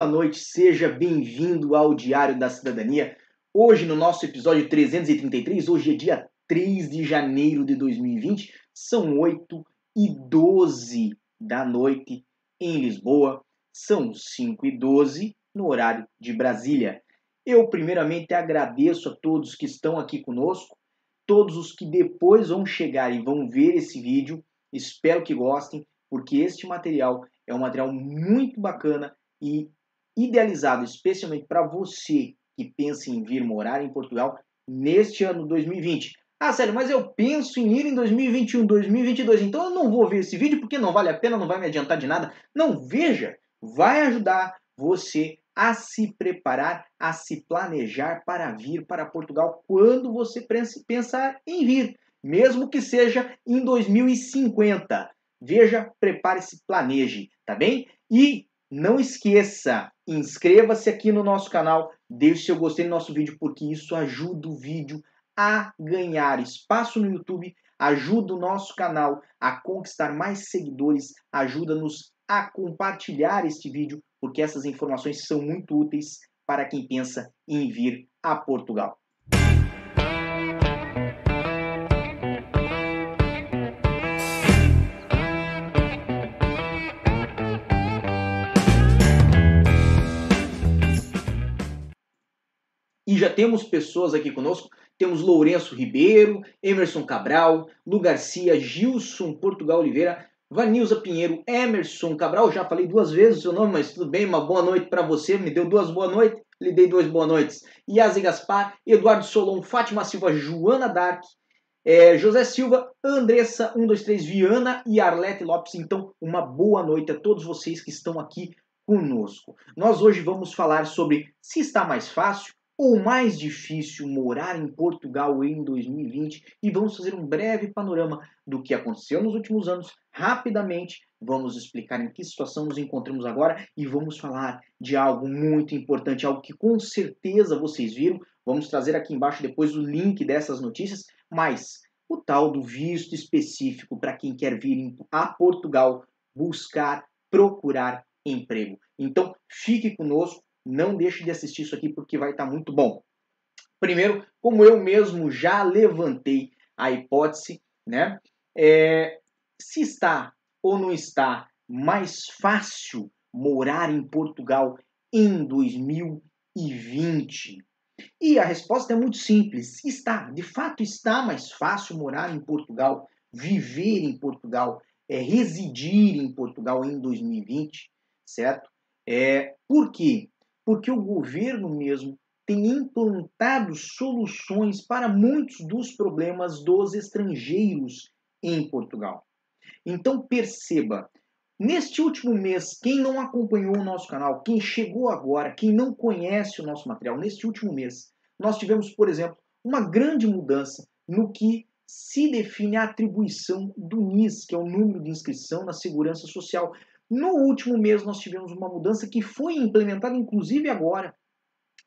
Boa noite, seja bem-vindo ao Diário da Cidadania. Hoje, no nosso episódio 333, hoje é dia 3 de janeiro de 2020, são 8 e 12 da noite em Lisboa, são 5 e 12 no horário de Brasília. Eu, primeiramente, agradeço a todos que estão aqui conosco, todos os que depois vão chegar e vão ver esse vídeo. Espero que gostem, porque este material é um material muito bacana e idealizado especialmente para você que pensa em vir morar em Portugal neste ano 2020. Ah, sério, mas eu penso em ir em 2021, 2022, então eu não vou ver esse vídeo porque não vale a pena, não vai me adiantar de nada. Não, veja, vai ajudar você a se preparar, a se planejar para vir para Portugal quando você pensar em vir, mesmo que seja em 2050. Veja, prepare-se, planeje, tá bem? E não esqueça, inscreva-se aqui no nosso canal, deixe seu gostei no nosso vídeo, porque isso ajuda o vídeo a ganhar espaço no YouTube, ajuda o nosso canal a conquistar mais seguidores, ajuda-nos a compartilhar este vídeo, porque essas informações são muito úteis para quem pensa em vir a Portugal. Já temos pessoas aqui conosco. Temos Lourenço Ribeiro, Emerson Cabral, Lu Garcia, Gilson Portugal Oliveira, Vanilza Pinheiro, Emerson Cabral. Já falei duas vezes o seu nome, mas tudo bem. Uma boa noite para você. Me deu duas boas noites. Lhe dei duas boas noites. Yazi Gaspar, Eduardo Solon, Fátima Silva, Joana Dark, é, José Silva, Andressa 123 Viana e Arlete Lopes. Então, uma boa noite a todos vocês que estão aqui conosco. Nós hoje vamos falar sobre se está mais fácil ou mais difícil morar em Portugal em 2020 e vamos fazer um breve panorama do que aconteceu nos últimos anos. Rapidamente, vamos explicar em que situação nos encontramos agora e vamos falar de algo muito importante, algo que com certeza vocês viram. Vamos trazer aqui embaixo depois o link dessas notícias, mas o tal do visto específico para quem quer vir a Portugal buscar, procurar emprego. Então, fique conosco não deixe de assistir isso aqui porque vai estar tá muito bom. Primeiro, como eu mesmo já levantei a hipótese, né? É, se está ou não está mais fácil morar em Portugal em 2020? E a resposta é muito simples. Está, de fato, está mais fácil morar em Portugal, viver em Portugal, é, residir em Portugal em 2020, certo? É, por quê? Porque o governo mesmo tem implantado soluções para muitos dos problemas dos estrangeiros em Portugal. Então perceba, neste último mês, quem não acompanhou o nosso canal, quem chegou agora, quem não conhece o nosso material, neste último mês, nós tivemos, por exemplo, uma grande mudança no que se define a atribuição do NIS, que é o número de inscrição na Segurança Social. No último mês, nós tivemos uma mudança que foi implementada, inclusive agora,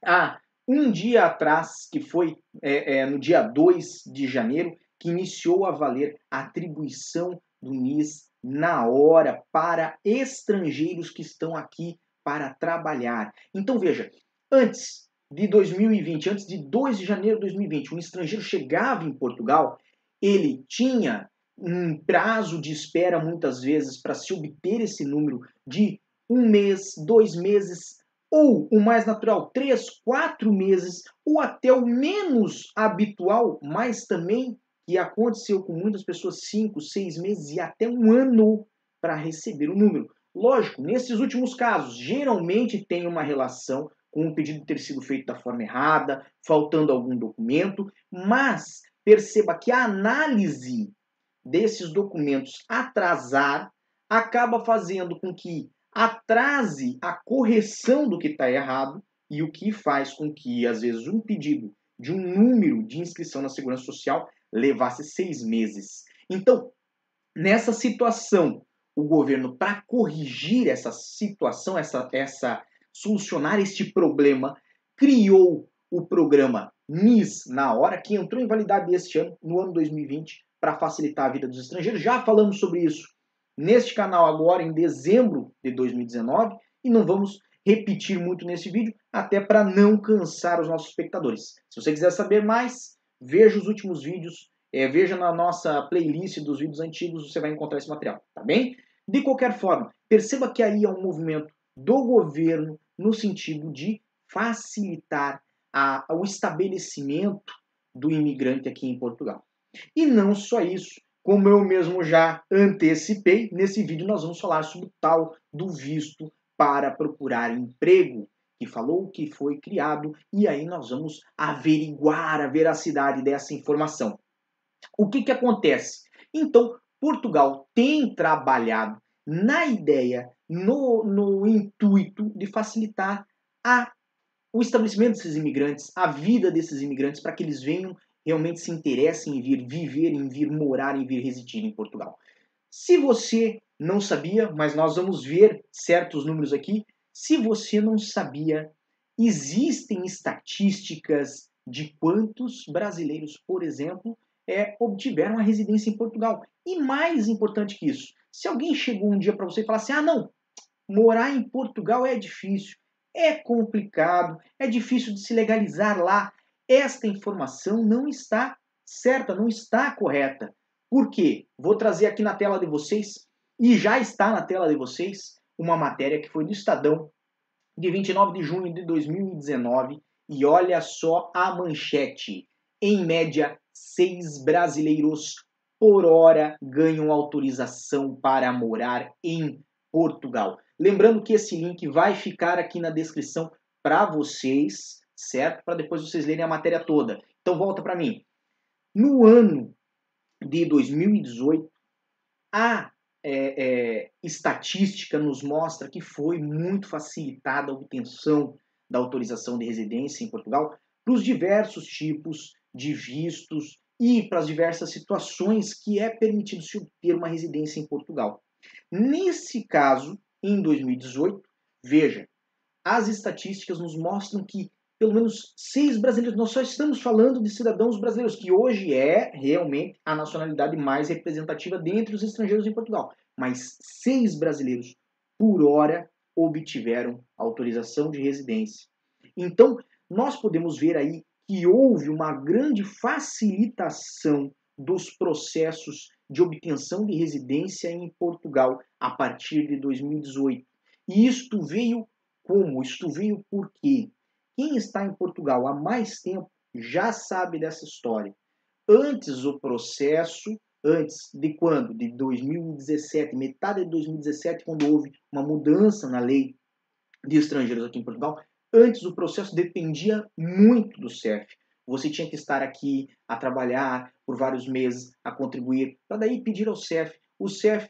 há um dia atrás, que foi é, é, no dia 2 de janeiro, que iniciou a valer a atribuição do NIS na hora para estrangeiros que estão aqui para trabalhar. Então veja, antes de 2020, antes de 2 de janeiro de 2020, um estrangeiro chegava em Portugal, ele tinha um prazo de espera, muitas vezes, para se obter esse número de um mês, dois meses, ou o mais natural, três, quatro meses, ou até o menos habitual, mas também que aconteceu com muitas pessoas, cinco, seis meses e até um ano para receber o número. Lógico, nesses últimos casos, geralmente tem uma relação com o pedido ter sido feito da forma errada, faltando algum documento, mas perceba que a análise desses documentos atrasar acaba fazendo com que atrase a correção do que está errado e o que faz com que, às vezes, um pedido de um número de inscrição na Segurança Social levasse seis meses. Então, nessa situação, o governo, para corrigir essa situação, essa, essa solucionar este problema, criou o programa NIS na hora, que entrou em validade este ano, no ano 2020, para facilitar a vida dos estrangeiros. Já falamos sobre isso neste canal agora em dezembro de 2019 e não vamos repetir muito nesse vídeo, até para não cansar os nossos espectadores. Se você quiser saber mais, veja os últimos vídeos, é, veja na nossa playlist dos vídeos antigos, você vai encontrar esse material, tá bem? De qualquer forma, perceba que aí é um movimento do governo no sentido de facilitar a, o estabelecimento do imigrante aqui em Portugal. E não só isso, como eu mesmo já antecipei, nesse vídeo nós vamos falar sobre o tal do visto para procurar emprego, que falou que foi criado, e aí nós vamos averiguar a veracidade dessa informação. O que, que acontece? Então, Portugal tem trabalhado na ideia, no, no intuito de facilitar a, o estabelecimento desses imigrantes, a vida desses imigrantes, para que eles venham realmente se interessem em vir viver, em vir morar, em vir residir em Portugal. Se você não sabia, mas nós vamos ver certos números aqui. Se você não sabia, existem estatísticas de quantos brasileiros, por exemplo, é, obtiveram a residência em Portugal. E mais importante que isso, se alguém chegou um dia para você e falasse: ah, não, morar em Portugal é difícil, é complicado, é difícil de se legalizar lá, esta informação não está certa, não está correta. Por quê? Vou trazer aqui na tela de vocês, e já está na tela de vocês, uma matéria que foi do Estadão, de 29 de junho de 2019, e olha só a manchete. Em média, seis brasileiros por hora ganham autorização para morar em Portugal. Lembrando que esse link vai ficar aqui na descrição para vocês certo? Para depois vocês lerem a matéria toda. Então volta para mim. No ano de 2018, a é, é, estatística nos mostra que foi muito facilitada a obtenção da autorização de residência em Portugal para os diversos tipos de vistos e para as diversas situações que é permitido se obter uma residência em Portugal. Nesse caso, em 2018, veja, as estatísticas nos mostram que pelo menos seis brasileiros. Nós só estamos falando de cidadãos brasileiros, que hoje é realmente a nacionalidade mais representativa dentre os estrangeiros em Portugal. Mas seis brasileiros por hora obtiveram autorização de residência. Então, nós podemos ver aí que houve uma grande facilitação dos processos de obtenção de residência em Portugal a partir de 2018. E isto veio como? Isto veio por quê? Quem está em Portugal há mais tempo já sabe dessa história. Antes o processo, antes de quando? De 2017, metade de 2017, quando houve uma mudança na lei de estrangeiros aqui em Portugal, antes o processo dependia muito do CEF. Você tinha que estar aqui a trabalhar por vários meses, a contribuir, para daí pedir ao CEF. O CEF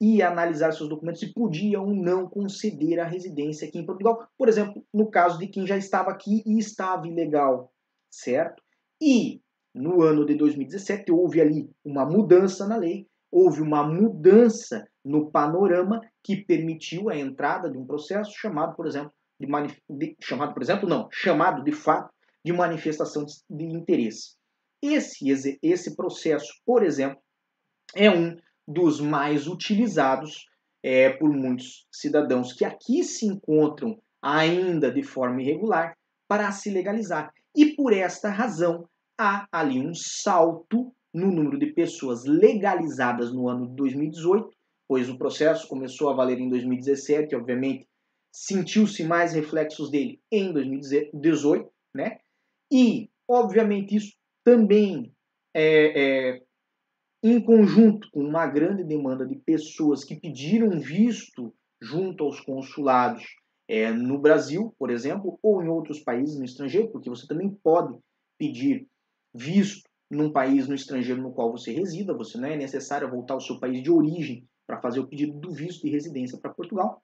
ia analisar seus documentos e podia ou não conceder a residência aqui em Portugal. Por exemplo, no caso de quem já estava aqui e estava ilegal, certo? E no ano de 2017 houve ali uma mudança na lei, houve uma mudança no panorama que permitiu a entrada de um processo chamado, por exemplo, de, de chamado, por exemplo, não, chamado de fato de manifestação de, de interesse. Esse, esse processo, por exemplo, é um dos mais utilizados é, por muitos cidadãos que aqui se encontram ainda de forma irregular para se legalizar. E por esta razão há ali um salto no número de pessoas legalizadas no ano de 2018, pois o processo começou a valer em 2017, obviamente sentiu-se mais reflexos dele em 2018, né? E, obviamente, isso também é, é, em conjunto com uma grande demanda de pessoas que pediram visto junto aos consulados é, no Brasil, por exemplo, ou em outros países no estrangeiro, porque você também pode pedir visto num país no estrangeiro no qual você resida, você não é necessário voltar ao seu país de origem para fazer o pedido do visto de residência para Portugal.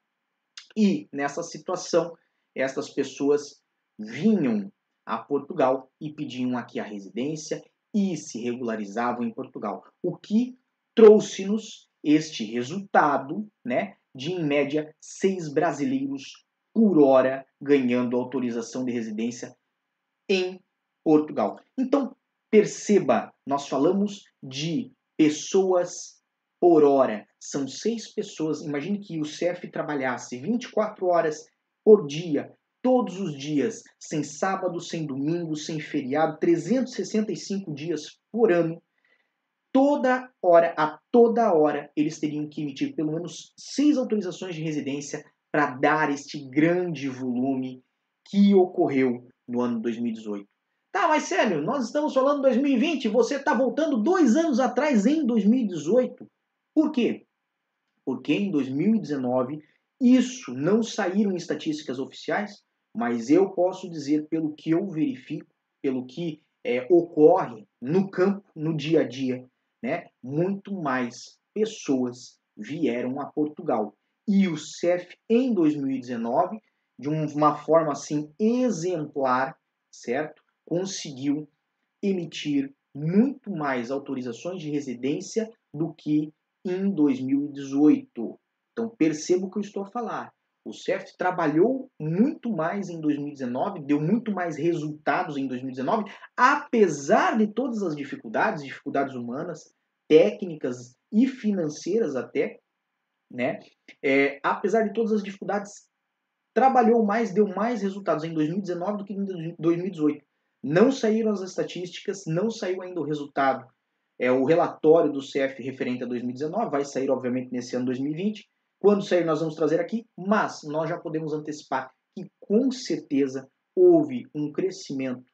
E nessa situação, estas pessoas vinham a Portugal e pediam aqui a residência e se regularizavam em Portugal, o que trouxe-nos este resultado, né, de em média seis brasileiros por hora ganhando autorização de residência em Portugal. Então, perceba, nós falamos de pessoas por hora. São seis pessoas. Imagine que o CEF trabalhasse 24 horas por dia, todos os dias, sem sábado, sem domingo, sem feriado, 365 dias por ano, toda hora, a toda hora, eles teriam que emitir pelo menos seis autorizações de residência para dar este grande volume que ocorreu no ano 2018. Tá, mas sério, nós estamos falando 2020, você está voltando dois anos atrás em 2018. Por quê? Porque em 2019 isso não saíram estatísticas oficiais, mas eu posso dizer pelo que eu verifico, pelo que é, ocorre no campo, no dia a dia, né? Muito mais pessoas vieram a Portugal. E o CEF em 2019, de uma forma assim exemplar, certo? conseguiu emitir muito mais autorizações de residência do que em 2018. Então perceba o que eu estou a falar. O CEF trabalhou muito mais em 2019, deu muito mais resultados em 2019, apesar de todas as dificuldades, dificuldades humanas, técnicas e financeiras até, né? É, apesar de todas as dificuldades, trabalhou mais, deu mais resultados em 2019 do que em 2018. Não saíram as estatísticas, não saiu ainda o resultado. É o relatório do CF referente a 2019, vai sair obviamente nesse ano 2020. Quando sair nós vamos trazer aqui, mas nós já podemos antecipar que com certeza houve um crescimento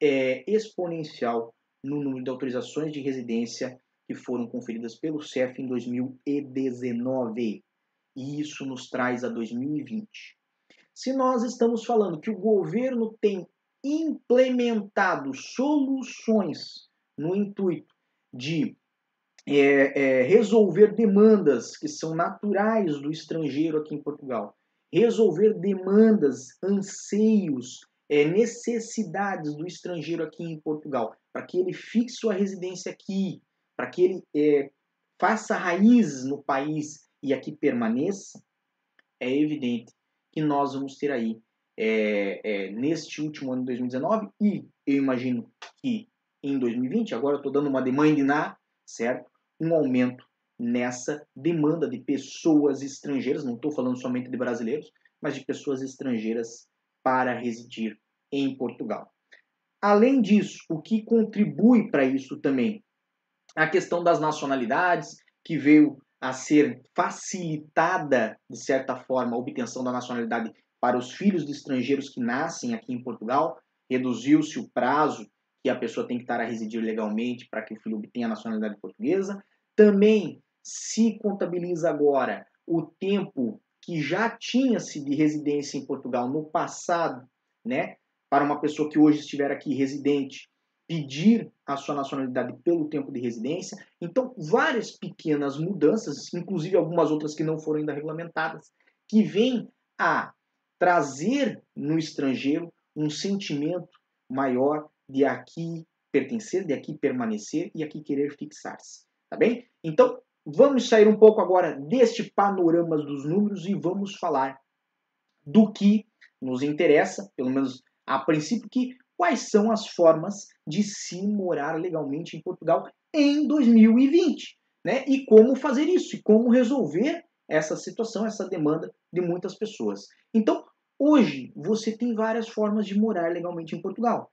é, exponencial no número de autorizações de residência que foram conferidas pelo CEF em 2019. E isso nos traz a 2020. Se nós estamos falando que o governo tem implementado soluções no intuito de é, é, resolver demandas que são naturais do estrangeiro aqui em Portugal, resolver demandas, anseios, é, necessidades do estrangeiro aqui em Portugal, para que ele fixe sua residência aqui, para que ele é, faça raízes no país e aqui permaneça, é evidente que nós vamos ter aí é, é, neste último ano de 2019 e eu imagino que em 2020, agora eu estou dando uma demanda certo? Um aumento nessa demanda de pessoas estrangeiras, não estou falando somente de brasileiros, mas de pessoas estrangeiras para residir em Portugal. Além disso, o que contribui para isso também? A questão das nacionalidades, que veio a ser facilitada, de certa forma, a obtenção da nacionalidade para os filhos de estrangeiros que nascem aqui em Portugal, reduziu-se o prazo que a pessoa tem que estar a residir legalmente para que o filho obtenha a nacionalidade portuguesa. Também se contabiliza agora o tempo que já tinha-se de residência em Portugal no passado, né, para uma pessoa que hoje estiver aqui residente pedir a sua nacionalidade pelo tempo de residência. Então, várias pequenas mudanças, inclusive algumas outras que não foram ainda regulamentadas, que vêm a trazer no estrangeiro um sentimento maior de aqui pertencer, de aqui permanecer e aqui querer fixar-se. Tá bem? Então, vamos sair um pouco agora deste panorama dos números e vamos falar do que nos interessa, pelo menos a princípio, que quais são as formas de se morar legalmente em Portugal em 2020, né? E como fazer isso e como resolver essa situação, essa demanda de muitas pessoas. Então, hoje você tem várias formas de morar legalmente em Portugal.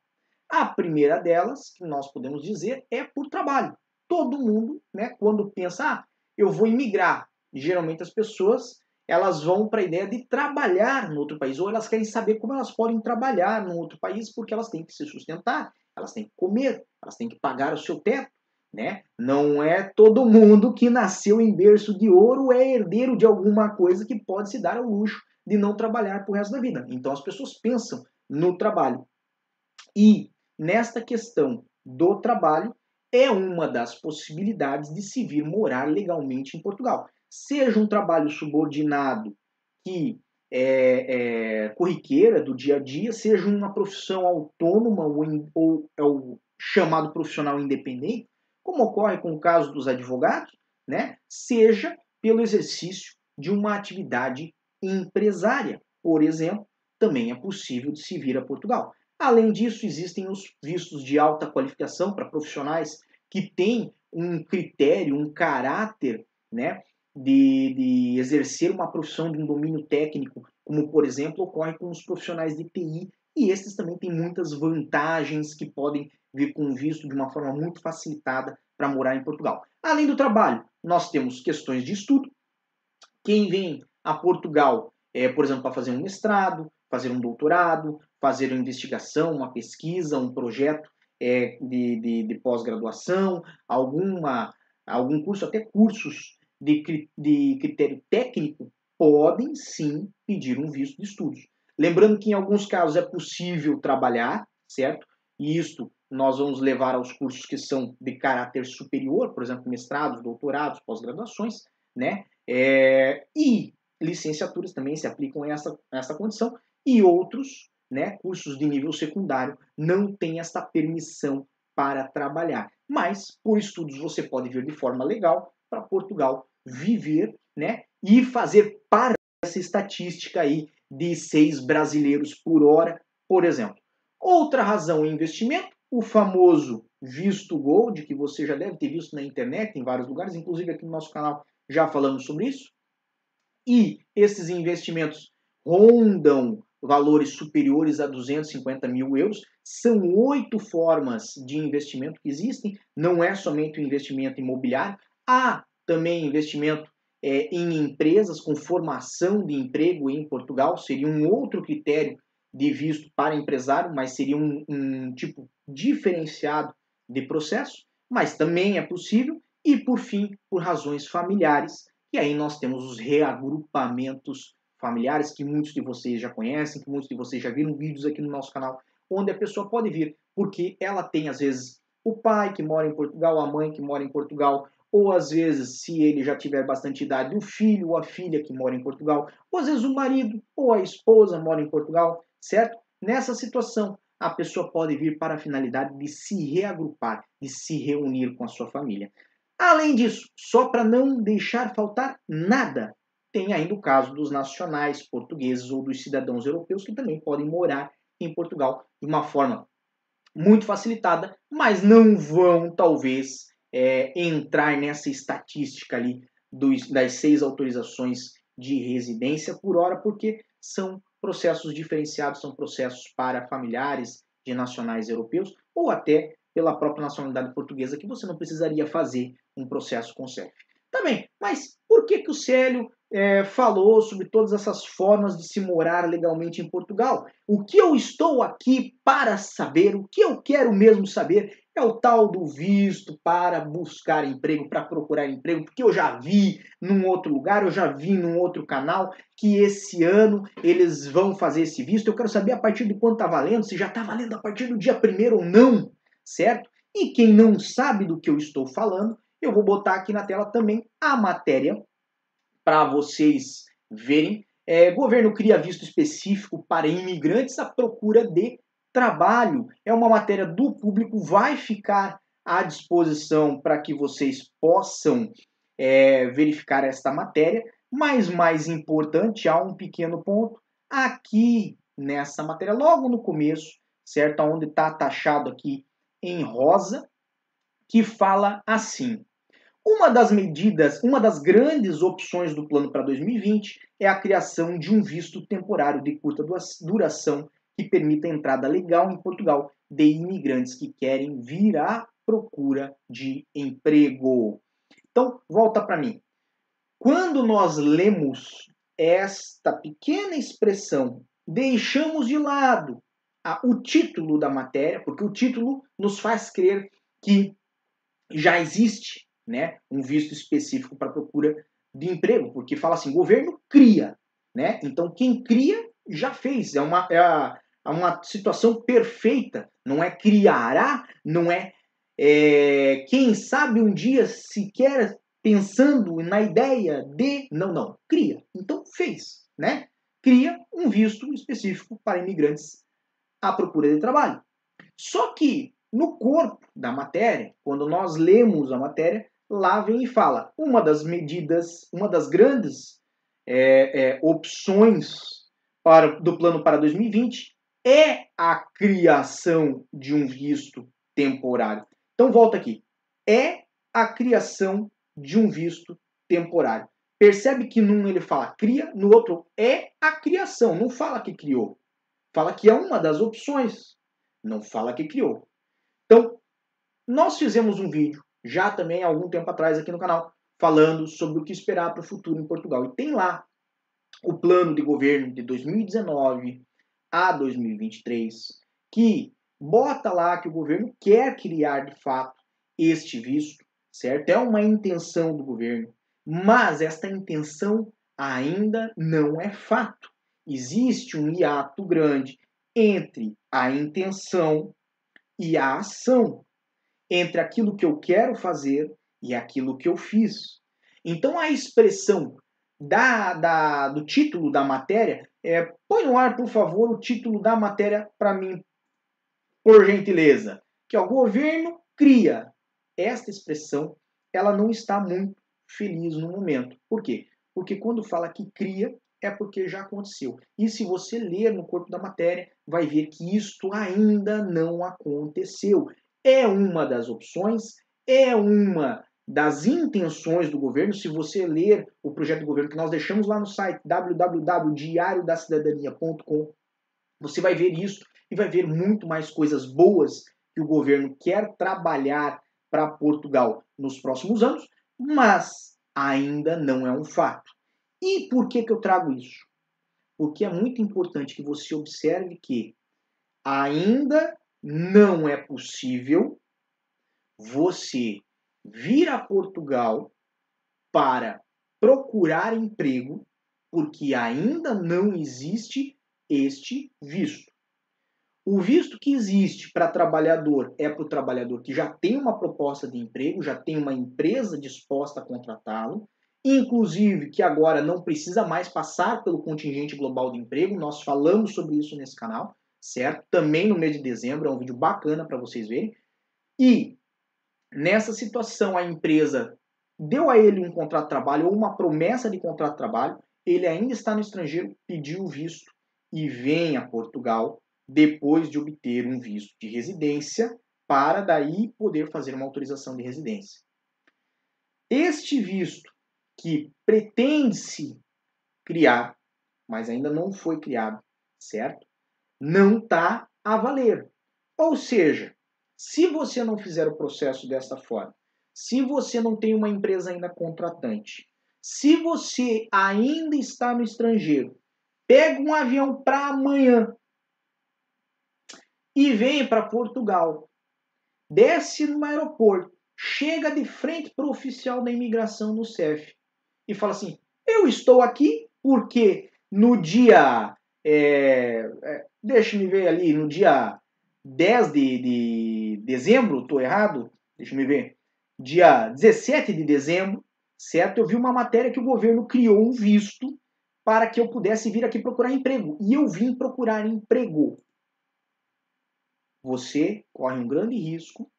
A primeira delas, que nós podemos dizer, é por trabalho. Todo mundo, né, quando pensa, ah, eu vou imigrar, geralmente as pessoas elas vão para a ideia de trabalhar no outro país, ou elas querem saber como elas podem trabalhar no outro país, porque elas têm que se sustentar, elas têm que comer, elas têm que pagar o seu teto. Né? Não é todo mundo que nasceu em berço de ouro é herdeiro de alguma coisa que pode se dar ao luxo de não trabalhar o resto da vida. Então as pessoas pensam no trabalho. E nesta questão do trabalho é uma das possibilidades de se vir morar legalmente em Portugal. Seja um trabalho subordinado que é, é corriqueira do dia a dia, seja uma profissão autônoma ou, ou é o chamado profissional independente, como ocorre com o caso dos advogados, né? seja pelo exercício de uma atividade empresária, por exemplo, também é possível de se vir a Portugal. Além disso, existem os vistos de alta qualificação para profissionais que têm um critério, um caráter né, de, de exercer uma profissão de um domínio técnico como por exemplo ocorre com os profissionais de TI, e esses também têm muitas vantagens que podem vir com visto de uma forma muito facilitada para morar em Portugal. Além do trabalho, nós temos questões de estudo. Quem vem a Portugal, é, por exemplo, para fazer um mestrado, fazer um doutorado, fazer uma investigação, uma pesquisa, um projeto é, de, de, de pós-graduação, alguma algum curso, até cursos de, de critério técnico, podem sim pedir um visto de estudos. Lembrando que em alguns casos é possível trabalhar, certo? E isto nós vamos levar aos cursos que são de caráter superior, por exemplo, mestrados, doutorados, pós-graduações, né? É, e licenciaturas também se aplicam a essa, a essa condição, e outros, né, cursos de nível secundário, não têm essa permissão para trabalhar. Mas, por estudos, você pode vir de forma legal para Portugal, viver, né, e fazer parte dessa estatística aí de seis brasileiros por hora, por exemplo. Outra razão é investimento, o famoso visto gold, que você já deve ter visto na internet, em vários lugares, inclusive aqui no nosso canal já falamos sobre isso. E esses investimentos rondam valores superiores a 250 mil euros. São oito formas de investimento que existem, não é somente o investimento imobiliário, há também investimento é, em empresas com formação de emprego em Portugal, seria um outro critério de visto para empresário, mas seria um, um tipo diferenciado de processo, mas também é possível, e por fim, por razões familiares, e aí nós temos os reagrupamentos familiares que muitos de vocês já conhecem, que muitos de vocês já viram vídeos aqui no nosso canal, onde a pessoa pode vir porque ela tem às vezes o pai que mora em Portugal, a mãe que mora em Portugal, ou às vezes, se ele já tiver bastante idade, o filho ou a filha que mora em Portugal, ou às vezes o marido ou a esposa mora em Portugal, certo? Nessa situação, a pessoa pode vir para a finalidade de se reagrupar, de se reunir com a sua família. Além disso, só para não deixar faltar nada, tem ainda o caso dos nacionais portugueses ou dos cidadãos europeus que também podem morar em Portugal de uma forma muito facilitada, mas não vão, talvez, é, entrar nessa estatística ali dos, das seis autorizações de residência por hora, porque são processos diferenciados, são processos para familiares de nacionais europeus ou até pela própria nacionalidade portuguesa, que você não precisaria fazer um processo com o CEF. Tá mas por que, que o Célio é, falou sobre todas essas formas de se morar legalmente em Portugal? O que eu estou aqui para saber, o que eu quero mesmo saber, é o tal do visto para buscar emprego, para procurar emprego, porque eu já vi num outro lugar, eu já vi num outro canal que esse ano eles vão fazer esse visto. Eu quero saber a partir de quanto está valendo, se já está valendo a partir do dia primeiro ou não, certo? E quem não sabe do que eu estou falando, eu vou botar aqui na tela também a matéria para vocês verem. É, governo cria visto específico para imigrantes à procura de trabalho. É uma matéria do público, vai ficar à disposição para que vocês possam é, verificar esta matéria. Mas mais importante, há um pequeno ponto aqui nessa matéria, logo no começo, certo? Onde está taxado aqui em rosa, que fala assim: uma das medidas, uma das grandes opções do plano para 2020 é a criação de um visto temporário de curta duração que permita a entrada legal em Portugal de imigrantes que querem vir à procura de emprego. Então, volta para mim. Quando nós lemos esta pequena expressão, deixamos de lado a, o título da matéria, porque o título nos faz crer que já existe né, um visto específico para procura de emprego, porque fala assim, governo cria, né? Então quem cria já fez, é uma, é, é uma situação perfeita, não é criará, não é, é quem sabe um dia sequer pensando na ideia de, não, não, cria. Então fez, né? Cria um visto específico para imigrantes à procura de trabalho. Só que no corpo da matéria, quando nós lemos a matéria, lá vem e fala: uma das medidas, uma das grandes é, é, opções para, do plano para 2020 é a criação de um visto temporário. Então volta aqui. É a criação de um visto temporário. Percebe que num ele fala cria, no outro é a criação. Não fala que criou. Fala que é uma das opções. Não fala que criou. Então, nós fizemos um vídeo, já também há algum tempo atrás aqui no canal, falando sobre o que esperar para o futuro em Portugal. E tem lá o plano de governo de 2019 a 2023, que bota lá que o governo quer criar de fato este visto, certo? É uma intenção do governo, mas esta intenção ainda não é fato. Existe um hiato grande entre a intenção e a ação, entre aquilo que eu quero fazer e aquilo que eu fiz. Então a expressão da, da, do título da matéria, é, põe no ar, por favor, o título da matéria para mim, por gentileza. Que é o governo cria. Esta expressão, ela não está muito feliz no momento. Por quê? Porque quando fala que cria, é porque já aconteceu. E se você ler no corpo da matéria, vai ver que isto ainda não aconteceu. É uma das opções, é uma das intenções do governo, se você ler o projeto do governo que nós deixamos lá no site www.diariodacidadania.com, você vai ver isso e vai ver muito mais coisas boas que o governo quer trabalhar para Portugal nos próximos anos, mas ainda não é um fato. E por que, que eu trago isso? Porque é muito importante que você observe que ainda não é possível você vir a Portugal para procurar emprego, porque ainda não existe este visto. O visto que existe para trabalhador é para o trabalhador que já tem uma proposta de emprego, já tem uma empresa disposta a contratá-lo, inclusive que agora não precisa mais passar pelo contingente global de emprego. Nós falamos sobre isso nesse canal, certo? Também no mês de dezembro, é um vídeo bacana para vocês verem. E Nessa situação, a empresa deu a ele um contrato de trabalho ou uma promessa de contrato de trabalho, ele ainda está no estrangeiro, pediu o visto e vem a Portugal depois de obter um visto de residência para daí poder fazer uma autorização de residência. Este visto que pretende-se criar, mas ainda não foi criado, certo? Não está a valer. Ou seja, se você não fizer o processo desta forma, se você não tem uma empresa ainda contratante, se você ainda está no estrangeiro, pega um avião para amanhã e vem para Portugal, desce no aeroporto, chega de frente para o oficial da imigração no CEF e fala assim: Eu estou aqui porque no dia. É, Deixa-me ver ali, no dia 10 de, de dezembro, estou errado? Deixa eu me ver. Dia 17 de dezembro, certo? Eu vi uma matéria que o governo criou um visto para que eu pudesse vir aqui procurar emprego. E eu vim procurar emprego. Você corre um grande risco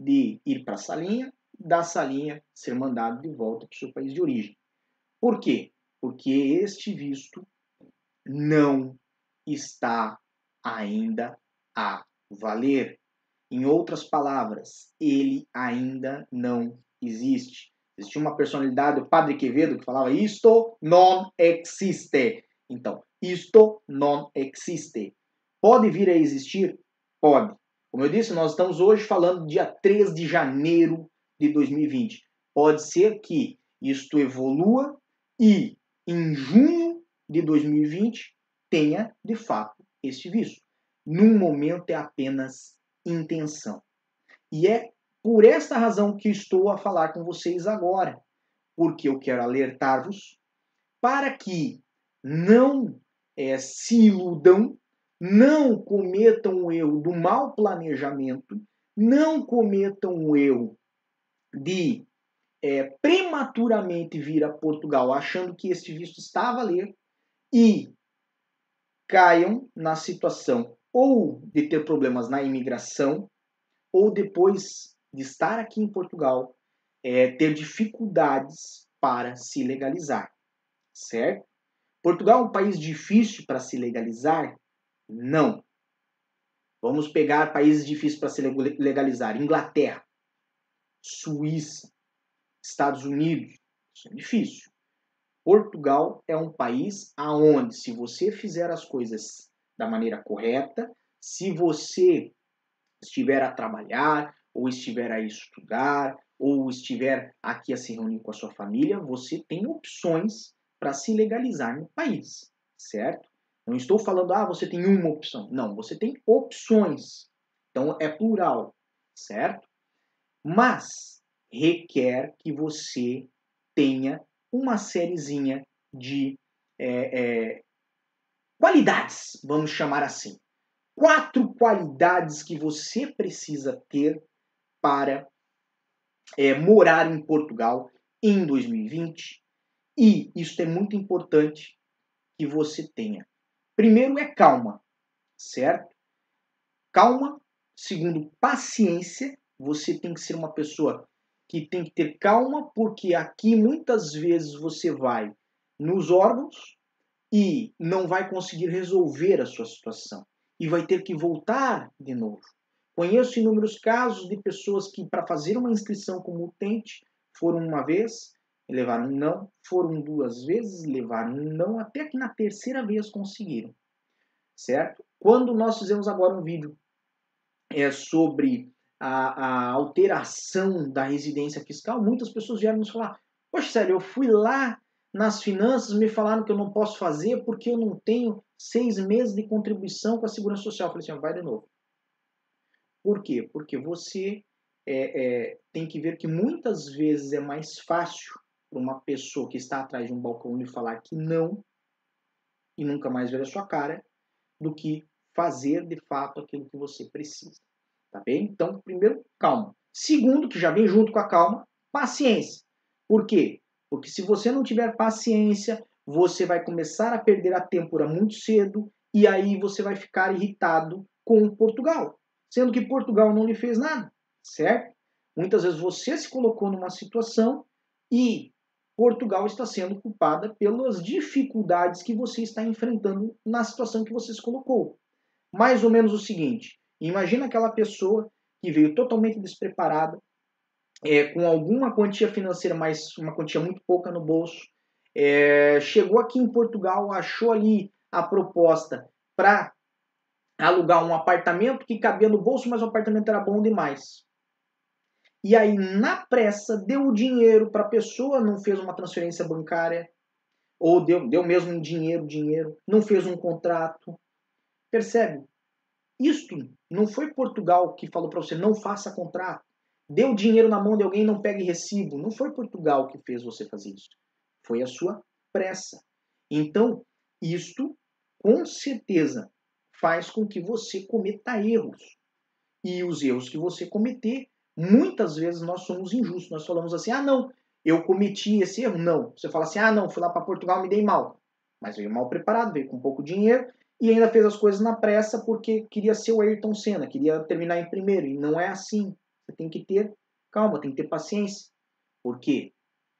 de ir para a salinha, da salinha ser mandado de volta para o seu país de origem. Por quê? Porque este visto não está ainda a valer. Em outras palavras, ele ainda não existe. Existia uma personalidade, o Padre Quevedo, que falava isto non existe. Então, isto non existe. Pode vir a existir? Pode. Como eu disse, nós estamos hoje falando dia 3 de janeiro de 2020. Pode ser que isto evolua e em junho de 2020 tenha de fato este visto num momento é apenas intenção. E é por esta razão que estou a falar com vocês agora, porque eu quero alertar-vos para que não é, se iludam, não cometam o erro do mau planejamento, não cometam o erro de é, prematuramente vir a Portugal achando que este visto está a valer e caiam na situação ou de ter problemas na imigração, ou depois de estar aqui em Portugal, é, ter dificuldades para se legalizar, certo? Portugal é um país difícil para se legalizar? Não. Vamos pegar países difíceis para se legalizar: Inglaterra, Suíça, Estados Unidos. Isso é difícil. Portugal é um país aonde, se você fizer as coisas da maneira correta, se você estiver a trabalhar, ou estiver a estudar, ou estiver aqui a se reunir com a sua família, você tem opções para se legalizar no país, certo? Não estou falando, ah, você tem uma opção. Não, você tem opções. Então é plural, certo? Mas requer que você tenha uma sériezinha de é, é, qualidades, vamos chamar assim. Quatro qualidades que você precisa ter para é, morar em Portugal em 2020. E isso é muito importante que você tenha. Primeiro é calma, certo? Calma. Segundo, paciência. Você tem que ser uma pessoa que tem que ter calma, porque aqui muitas vezes você vai nos órgãos e não vai conseguir resolver a sua situação e vai ter que voltar de novo. Conheço inúmeros casos de pessoas que, para fazer uma inscrição como utente, foram uma vez, levaram um não, foram duas vezes, levaram um não, até que na terceira vez conseguiram. Certo? Quando nós fizemos agora um vídeo é, sobre a, a alteração da residência fiscal, muitas pessoas vieram nos falar: Poxa, sério, eu fui lá nas finanças, me falaram que eu não posso fazer porque eu não tenho seis meses de contribuição com a Segurança Social. Eu falei assim: vai de novo. Por quê? Porque você é, é, tem que ver que muitas vezes é mais fácil para uma pessoa que está atrás de um balcão e falar que não e nunca mais ver a sua cara do que fazer de fato aquilo que você precisa. Tá bem? Então, primeiro, calma. Segundo, que já vem junto com a calma, paciência. Por quê? Porque se você não tiver paciência, você vai começar a perder a têmpora muito cedo e aí você vai ficar irritado com Portugal, sendo que Portugal não lhe fez nada, certo? Muitas vezes você se colocou numa situação e Portugal está sendo culpada pelas dificuldades que você está enfrentando na situação que você se colocou. Mais ou menos o seguinte: imagina aquela pessoa que veio totalmente despreparada, é, com alguma quantia financeira, mas uma quantia muito pouca no bolso, é, chegou aqui em Portugal, achou ali a proposta para alugar um apartamento que cabia no bolso, mas o apartamento era bom demais. E aí, na pressa, deu o dinheiro para a pessoa, não fez uma transferência bancária, ou deu, deu mesmo um dinheiro, dinheiro, não fez um contrato. Percebe? Isto não foi Portugal que falou para você não faça contrato. Deu dinheiro na mão de alguém não pegue recibo. Não foi Portugal que fez você fazer isso. Foi a sua pressa. Então, isto com certeza faz com que você cometa erros. E os erros que você cometer, muitas vezes nós somos injustos. Nós falamos assim: ah, não, eu cometi esse erro. Não. Você fala assim: ah, não, fui lá para Portugal, me dei mal. Mas veio mal preparado, veio com pouco dinheiro e ainda fez as coisas na pressa porque queria ser o Ayrton Senna, queria terminar em primeiro. E não é assim. Você tem que ter calma, tem que ter paciência. Por quê?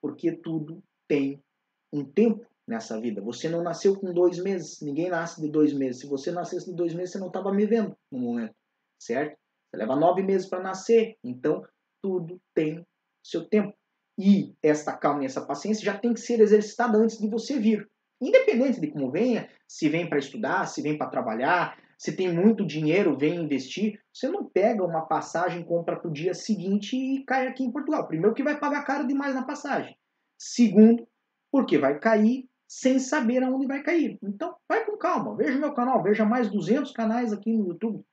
Porque tudo tem um tempo nessa vida. Você não nasceu com dois meses, ninguém nasce de dois meses. Se você nascesse de dois meses, você não estava me vendo no momento, certo? Você leva nove meses para nascer, então tudo tem seu tempo. E esta calma e essa paciência já tem que ser exercitada antes de você vir. Independente de como venha, se vem para estudar, se vem para trabalhar, se tem muito dinheiro, vem investir, você não pega uma passagem, compra para o dia seguinte e cai aqui em Portugal. Primeiro que vai pagar caro demais na passagem. Segundo, porque vai cair sem saber aonde vai cair. Então, vai com calma. Veja o meu canal, veja mais 200 canais aqui no YouTube,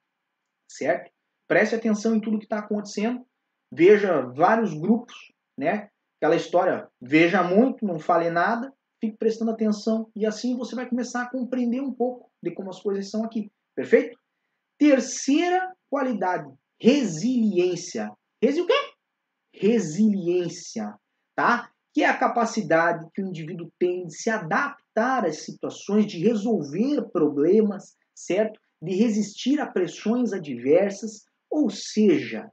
certo? Preste atenção em tudo que está acontecendo. Veja vários grupos, né? Aquela história, veja muito, não fale nada, fique prestando atenção e assim você vai começar a compreender um pouco de como as coisas são aqui. Perfeito? Terceira qualidade, resiliência. Resi o quê? Resiliência, tá? Que é a capacidade que o indivíduo tem de se adaptar às situações, de resolver problemas, certo? De resistir a pressões adversas, ou seja,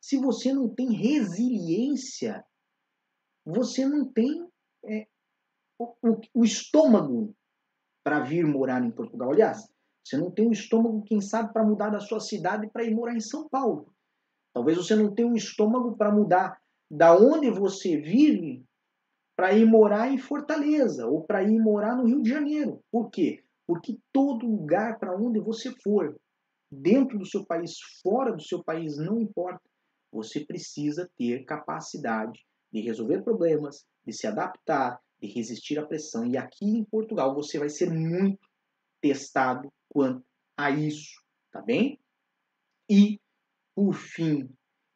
se você não tem resiliência, você não tem o, o, estômago para vir morar em Portugal. Aliás, você não tem um estômago, quem sabe, para mudar da sua cidade para ir morar em São Paulo. Talvez você não tenha um estômago para mudar da onde você vive para ir morar em Fortaleza ou para ir morar no Rio de Janeiro. Por quê? Porque todo lugar para onde você for, dentro do seu país, fora do seu país, não importa. Você precisa ter capacidade de resolver problemas, de se adaptar, resistir à pressão. E aqui em Portugal você vai ser muito testado quanto a isso, tá bem? E, por fim,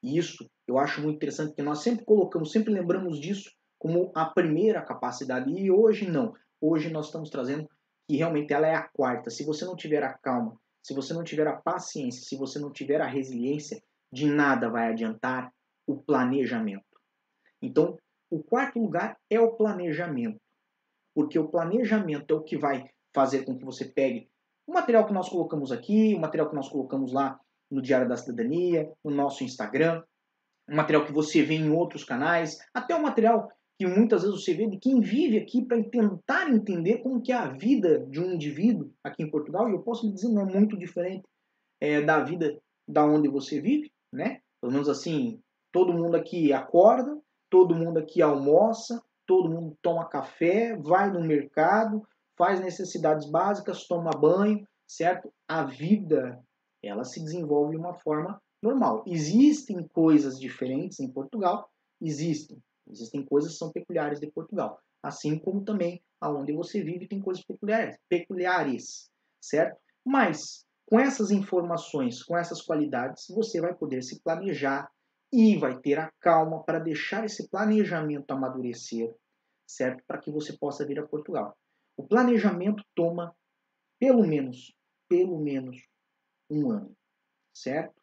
isso eu acho muito interessante, porque nós sempre colocamos, sempre lembramos disso como a primeira capacidade, e hoje não. Hoje nós estamos trazendo que realmente ela é a quarta. Se você não tiver a calma, se você não tiver a paciência, se você não tiver a resiliência, de nada vai adiantar o planejamento. Então, o quarto lugar é o planejamento. Porque o planejamento é o que vai fazer com que você pegue o material que nós colocamos aqui, o material que nós colocamos lá no Diário da Cidadania, no nosso Instagram, o material que você vê em outros canais, até o material que muitas vezes você vê de quem vive aqui para tentar entender como que é a vida de um indivíduo aqui em Portugal, e eu posso dizer não é muito diferente é, da vida da onde você vive, né? Pelo menos assim, todo mundo aqui acorda, todo mundo aqui almoça, todo mundo toma café, vai no mercado, faz necessidades básicas, toma banho, certo? A vida, ela se desenvolve de uma forma normal. Existem coisas diferentes em Portugal, existem. Existem coisas que são peculiares de Portugal. Assim como também aonde você vive tem coisas peculiares, peculiares, certo? Mas com essas informações, com essas qualidades, você vai poder se planejar e vai ter a calma para deixar esse planejamento amadurecer, certo? Para que você possa vir a Portugal. O planejamento toma pelo menos, pelo menos um ano, certo?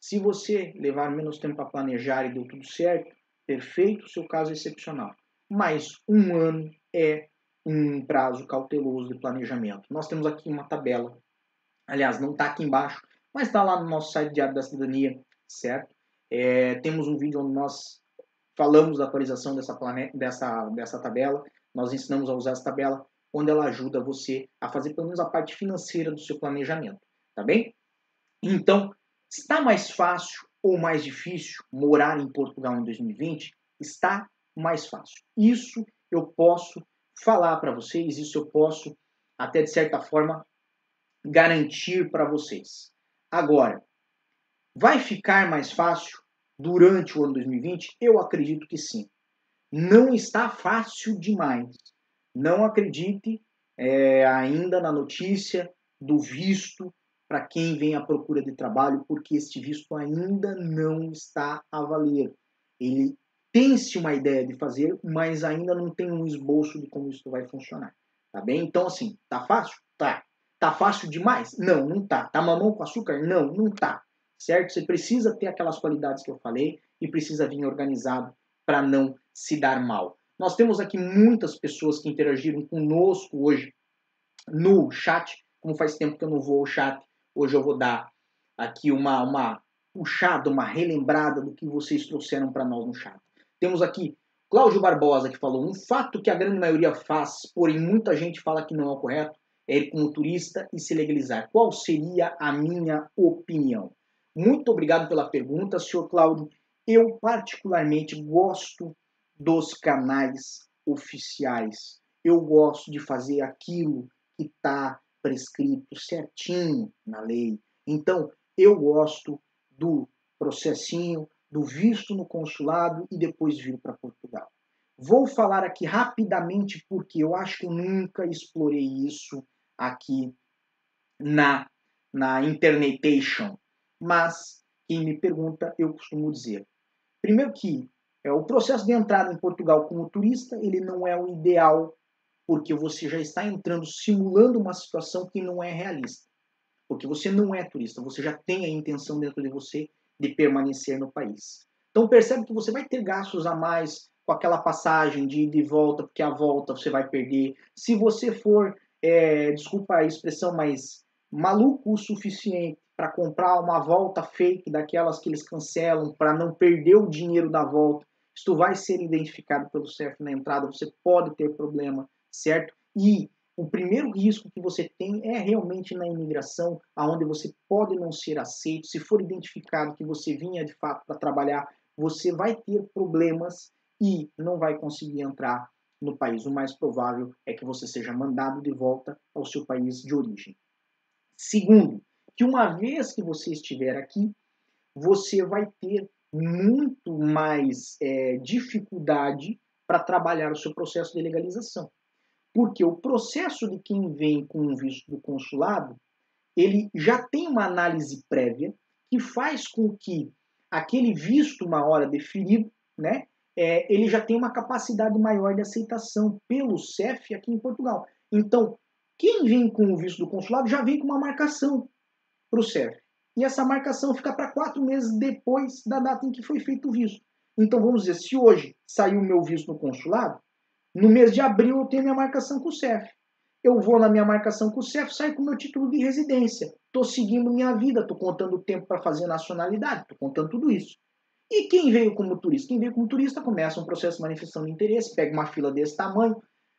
Se você levar menos tempo para planejar e deu tudo certo, perfeito, seu caso é excepcional. Mas um ano é um prazo cauteloso de planejamento. Nós temos aqui uma tabela Aliás, não está aqui embaixo, mas está lá no nosso site Diário da Cidadania, certo? É, temos um vídeo onde nós falamos da atualização dessa, plane... dessa, dessa tabela, nós ensinamos a usar essa tabela, onde ela ajuda você a fazer pelo menos a parte financeira do seu planejamento, tá bem? Então, está mais fácil ou mais difícil morar em Portugal em 2020? Está mais fácil. Isso eu posso falar para vocês, isso eu posso até de certa forma garantir para vocês. Agora, vai ficar mais fácil durante o ano 2020? Eu acredito que sim. Não está fácil demais. Não acredite é, ainda na notícia do visto para quem vem à procura de trabalho, porque este visto ainda não está a valer. Ele tem-se uma ideia de fazer, mas ainda não tem um esboço de como isso vai funcionar. Tá bem? Então, assim, tá fácil? Tá. Tá fácil demais? Não, não tá. Tá mamão com açúcar? Não, não tá. Certo? Você precisa ter aquelas qualidades que eu falei e precisa vir organizado para não se dar mal. Nós temos aqui muitas pessoas que interagiram conosco hoje no chat. Como faz tempo que eu não vou ao chat, hoje eu vou dar aqui uma, uma puxada, uma relembrada do que vocês trouxeram para nós no chat. Temos aqui Cláudio Barbosa que falou um fato que a grande maioria faz, porém muita gente fala que não é o correto, é ir como turista e se legalizar. Qual seria a minha opinião? Muito obrigado pela pergunta, senhor Cláudio. Eu particularmente gosto dos canais oficiais. Eu gosto de fazer aquilo que está prescrito certinho na lei. Então, eu gosto do processinho, do visto no consulado e depois vir para Portugal. Vou falar aqui rapidamente porque eu acho que eu nunca explorei isso aqui na, na internetation. Mas quem me pergunta, eu costumo dizer. Primeiro que é, o processo de entrada em Portugal como turista, ele não é o ideal, porque você já está entrando simulando uma situação que não é realista. Porque você não é turista, você já tem a intenção dentro de você de permanecer no país. Então percebe que você vai ter gastos a mais com aquela passagem de ida e volta, porque a volta você vai perder. Se você for é, desculpa a expressão, mas maluco o suficiente para comprar uma volta fake daquelas que eles cancelam para não perder o dinheiro da volta, isto vai ser identificado pelo CEF na entrada, você pode ter problema, certo? E o primeiro risco que você tem é realmente na imigração, aonde você pode não ser aceito. Se for identificado que você vinha de fato para trabalhar, você vai ter problemas e não vai conseguir entrar no país, o mais provável é que você seja mandado de volta ao seu país de origem. Segundo, que uma vez que você estiver aqui, você vai ter muito mais é, dificuldade para trabalhar o seu processo de legalização. Porque o processo de quem vem com um visto do consulado, ele já tem uma análise prévia que faz com que aquele visto uma hora definido, né, é, ele já tem uma capacidade maior de aceitação pelo CEF aqui em Portugal. Então, quem vem com o visto do consulado já vem com uma marcação para o CEF. E essa marcação fica para quatro meses depois da data em que foi feito o visto. Então, vamos dizer, se hoje saiu o meu visto no consulado, no mês de abril eu tenho minha marcação com o CEF. Eu vou na minha marcação com o CEF, saio com o meu título de residência. Estou seguindo minha vida, estou contando o tempo para fazer nacionalidade, estou contando tudo isso. E quem veio como turista? Quem veio como turista começa um processo de manifestação de interesse, pega uma fila desse tamanho,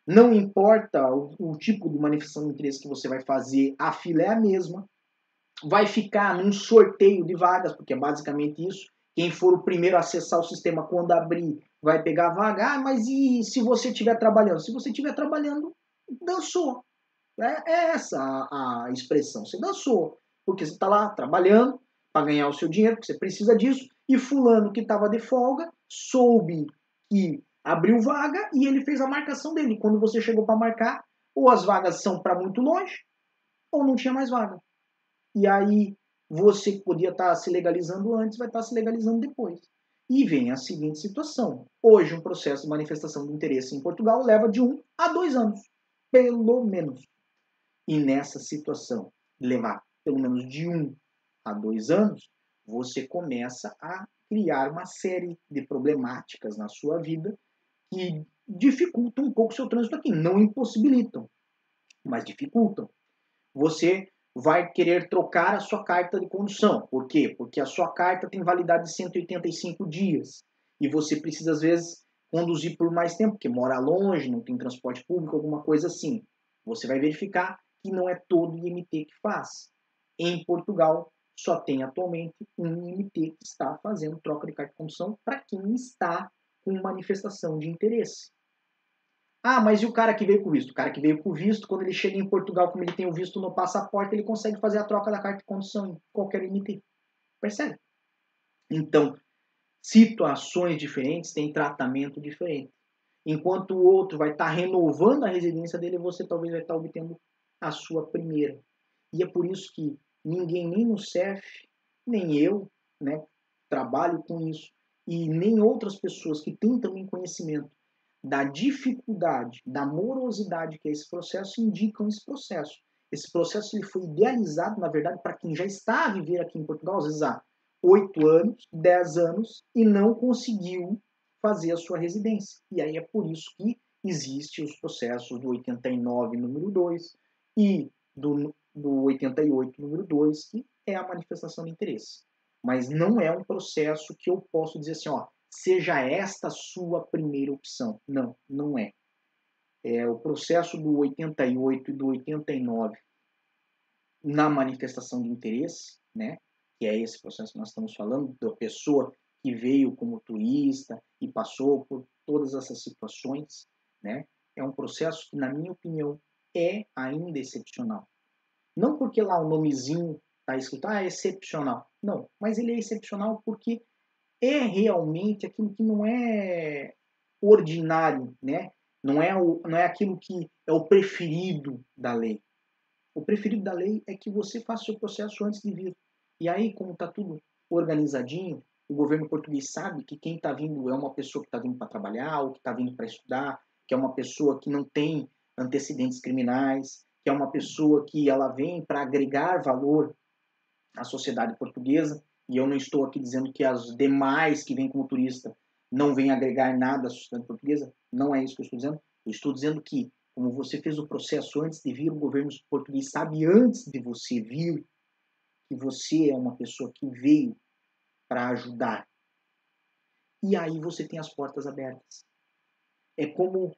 não importa o, o tipo de manifestação de interesse que você vai fazer, a fila é a mesma. Vai ficar num sorteio de vagas, porque é basicamente isso. Quem for o primeiro a acessar o sistema quando abrir vai pegar a vaga. Ah, mas e se você estiver trabalhando? Se você estiver trabalhando, dançou. É, é essa a, a expressão. Você dançou. Porque você está lá trabalhando para ganhar o seu dinheiro, porque você precisa disso e fulano que estava de folga soube que abriu vaga e ele fez a marcação dele. Quando você chegou para marcar, ou as vagas são para muito longe, ou não tinha mais vaga. E aí você que podia estar tá se legalizando antes vai estar tá se legalizando depois. E vem a seguinte situação. Hoje, um processo de manifestação de interesse em Portugal leva de um a dois anos, pelo menos. E nessa situação, levar pelo menos de um a dois anos, você começa a criar uma série de problemáticas na sua vida que dificultam um pouco o seu trânsito aqui. Não impossibilitam, mas dificultam. Você vai querer trocar a sua carta de condução. Por quê? Porque a sua carta tem validade de 185 dias. E você precisa, às vezes, conduzir por mais tempo, porque mora longe, não tem transporte público, alguma coisa assim. Você vai verificar que não é todo IMT que faz. Em Portugal, só tem atualmente um IMT que está fazendo troca de carta de condução para quem está com manifestação de interesse. Ah, mas e o cara que veio com visto? O cara que veio com visto, quando ele chega em Portugal, como ele tem o visto no passaporte, ele consegue fazer a troca da carta de condução em qualquer IMT. Percebe? Então, situações diferentes têm tratamento diferente. Enquanto o outro vai estar tá renovando a residência dele, você talvez vai estar tá obtendo a sua primeira. E é por isso que ninguém, nem no CEF, nem eu, né, trabalho com isso, e nem outras pessoas que têm também conhecimento da dificuldade, da morosidade que é esse processo, indicam esse processo. Esse processo ele foi idealizado, na verdade, para quem já está a viver aqui em Portugal, às vezes há oito anos, dez anos, e não conseguiu fazer a sua residência. E aí é por isso que existem os processos do 89, número 2, e do do 88, número 2, que é a manifestação de interesse. Mas não é um processo que eu posso dizer assim, ó, seja esta sua primeira opção. Não, não é. É o processo do 88 e do 89 na manifestação de interesse, né? Que é esse processo que nós estamos falando, da pessoa que veio como turista e passou por todas essas situações, né? É um processo que, na minha opinião, é ainda excepcional. Não porque lá o nomezinho está escrito, ah, é excepcional. Não, mas ele é excepcional porque é realmente aquilo que não é ordinário, né? Não é, o, não é aquilo que é o preferido da lei. O preferido da lei é que você faça o seu processo antes de vir. E aí, como está tudo organizadinho, o governo português sabe que quem está vindo é uma pessoa que está vindo para trabalhar, ou que está vindo para estudar, que é uma pessoa que não tem antecedentes criminais, que é uma pessoa que ela vem para agregar valor à sociedade portuguesa, e eu não estou aqui dizendo que as demais que vêm como turista não vêm agregar nada à sociedade portuguesa, não é isso que eu estou dizendo. Eu estou dizendo que, como você fez o processo antes de vir, o governo português sabe antes de você vir que você é uma pessoa que veio para ajudar. E aí você tem as portas abertas. É como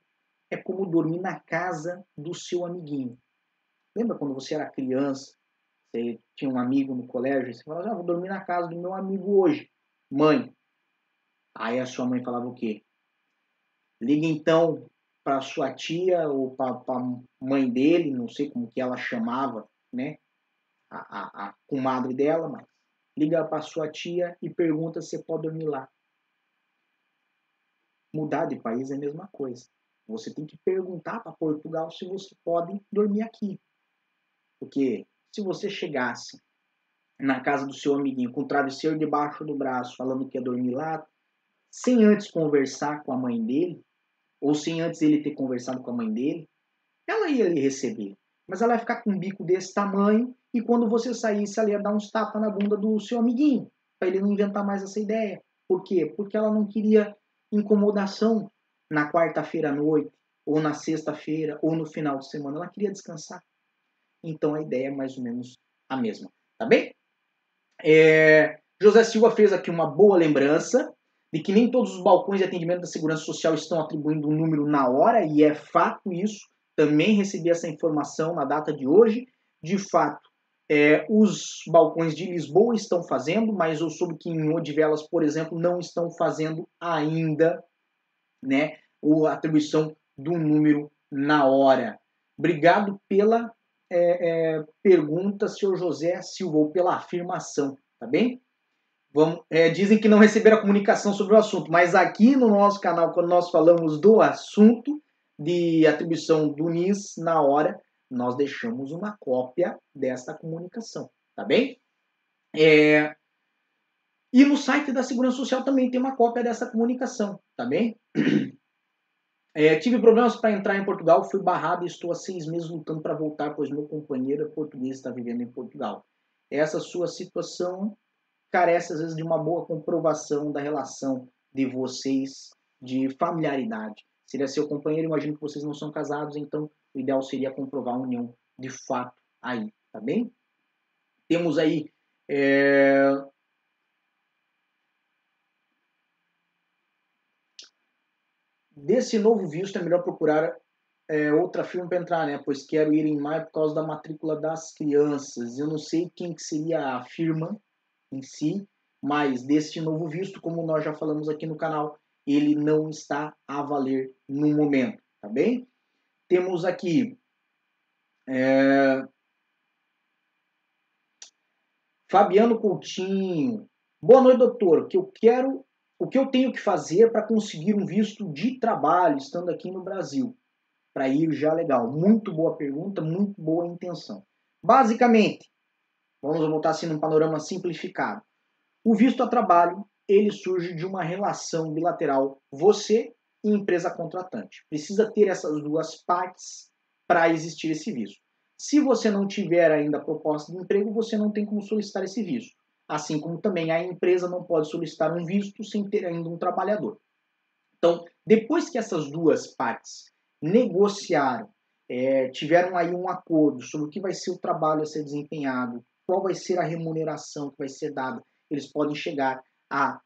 é como dormir na casa do seu amiguinho. Lembra quando você era criança, você tinha um amigo no colégio, você falava, ah, vou dormir na casa do meu amigo hoje. Mãe. Aí a sua mãe falava o quê? Liga então para sua tia ou para mãe dele, não sei como que ela chamava, né? A, a, a comadre dela, mas liga para sua tia e pergunta se pode dormir lá. Mudar de país é a mesma coisa. Você tem que perguntar para Portugal se você pode dormir aqui. Porque se você chegasse na casa do seu amiguinho com o travesseiro debaixo do braço, falando que ia dormir lá, sem antes conversar com a mãe dele, ou sem antes ele ter conversado com a mãe dele, ela ia lhe receber. Mas ela ia ficar com um bico desse tamanho e quando você saísse, ela ia dar uns tapas na bunda do seu amiguinho, para ele não inventar mais essa ideia. Por quê? Porque ela não queria incomodação na quarta-feira à noite, ou na sexta-feira, ou no final de semana. Ela queria descansar. Então a ideia é mais ou menos a mesma. Tá bem? É, José Silva fez aqui uma boa lembrança de que nem todos os balcões de atendimento da Segurança Social estão atribuindo um número na hora, e é fato isso. Também recebi essa informação na data de hoje. De fato, é, os balcões de Lisboa estão fazendo, mas eu soube que em Odivelas, por exemplo, não estão fazendo ainda né, a atribuição do número na hora. Obrigado pela é, é, pergunta, senhor José Silva, ou pela afirmação, tá bem? Vamos, é, dizem que não receberam a comunicação sobre o assunto, mas aqui no nosso canal, quando nós falamos do assunto de atribuição do NIS na hora, nós deixamos uma cópia desta comunicação, tá bem? É... E no site da Segurança Social também tem uma cópia dessa comunicação, tá bem? É, tive problemas para entrar em Portugal, fui barrado e estou há seis meses lutando para voltar, pois meu companheiro português está vivendo em Portugal. Essa sua situação carece, às vezes, de uma boa comprovação da relação de vocês, de familiaridade. Seria seu companheiro, imagino que vocês não são casados, então o ideal seria comprovar a união de fato aí, tá bem? Temos aí é... desse novo visto é melhor procurar é, outra firma para entrar, né? Pois quero ir em maio por causa da matrícula das crianças. Eu não sei quem que seria a firma em si, mas desse novo visto, como nós já falamos aqui no canal, ele não está a valer no momento, tá bem? Temos aqui é... Fabiano Coutinho. Boa noite, doutor. Que eu quero, o que eu tenho que fazer para conseguir um visto de trabalho estando aqui no Brasil? Para ir já legal. Muito boa pergunta, muito boa intenção. Basicamente, vamos voltar assim num panorama simplificado. O visto a trabalho, ele surge de uma relação bilateral você e empresa contratante. Precisa ter essas duas partes para existir esse visto. Se você não tiver ainda proposta de emprego, você não tem como solicitar esse visto. Assim como também a empresa não pode solicitar um visto sem ter ainda um trabalhador. Então, depois que essas duas partes negociaram, é, tiveram aí um acordo sobre o que vai ser o trabalho a ser desempenhado, qual vai ser a remuneração que vai ser dada, eles podem chegar a